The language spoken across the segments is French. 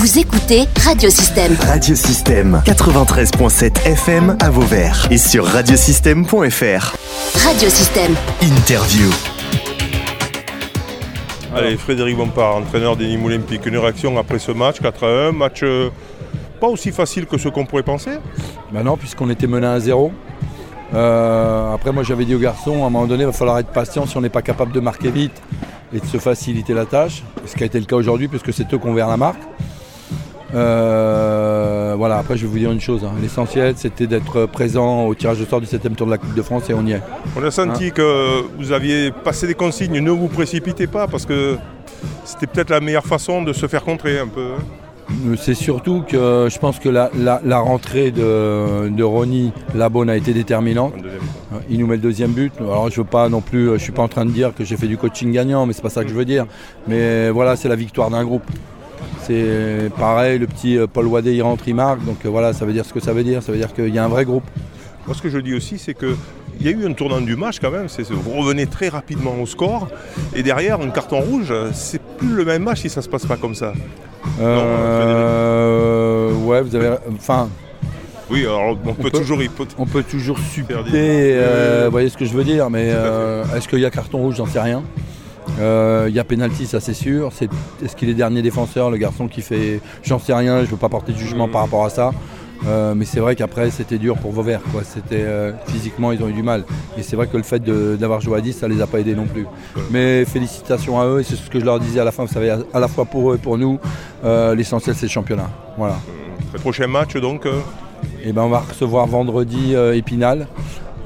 Vous écoutez Radiosystème. Radiosystème 93.7 FM à Vauvert et sur radiosystème.fr. Radiosystème. Interview. Allez, Frédéric Bompard, entraîneur des Nîmes Olympiques. Une réaction après ce match, 4 à 1. Match euh, pas aussi facile que ce qu'on pourrait penser. Bah non, puisqu'on était mené à 0. Euh, après, moi j'avais dit aux garçons, à un moment donné, il va falloir être patient si on n'est pas capable de marquer vite et de se faciliter la tâche. Ce qui a été le cas aujourd'hui, puisque c'est eux qui ont ouvert la marque. Euh, voilà, après je vais vous dire une chose, hein. l'essentiel c'était d'être présent au tirage de sort du 7 tour de la Coupe de France et on y est. On a senti Hein que vous aviez passé des consignes, ne vous précipitez pas parce que c'était peut-être la meilleure façon de se faire contrer un peu. hein. Euh, C'est surtout que je pense que la, la- la rentrée de, de Ronny Labonne a été déterminante. Il nous met le deuxième but. Alors je veux pas non plus, je suis pas en train de dire que j'ai fait du coaching gagnant, mais c'est pas ça que je veux dire. Mais voilà, c'est la victoire d'un groupe. C'est pareil, le petit euh, Paul Wadé il rentre, il marque, donc euh, voilà, ça veut dire ce que ça veut dire. Ça veut dire qu'il y a un vrai groupe. Moi, ce que je dis aussi, c'est que il y a eu un tournant du match quand même. Vous revenez très rapidement au score et derrière un carton rouge, c'est plus le même match si ça se passe pas comme ça. Euh, ouais, vous avez, enfin, Oui, alors on, peut, peut- toujours hypo- on peut toujours supporter, euh, vous voyez ce que je veux dire, mais euh, est-ce qu'il y a carton rouge, j'en sais rien. Euh, Il y a pénalty, ça c'est sûr. C'est- Est-ce qu'il est dernier défenseur, le garçon qui fait, j'en sais rien, je ne veux pas porter de jugement par rapport à ça. Euh, mais c'est vrai qu'après c'était dur pour Vauvert, quoi. C'était euh, physiquement ils ont eu du mal. Et c'est vrai que le fait de- d'avoir joué à 10, ça les a pas aidés non plus. Mais félicitations à eux, et c'est ce que je leur disais à la fin, vous savez, à, à la fois pour eux et pour nous, l'essentiel c'est le championnat. Voilà. Le prochain match donc. Et ben on va recevoir vendredi Épinal.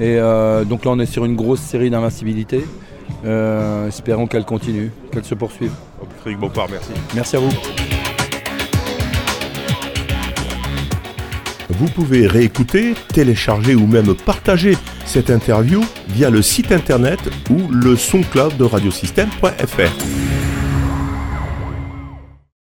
Et euh, donc là on est sur une grosse série d'invincibilité. Euh, espérons qu'elle continue, qu'elle se poursuive. Frédéric Bompard, merci. Merci à vous. Vous pouvez réécouter, télécharger ou même partager cette interview via le site internet ou le son cloud de radiosystème.fr.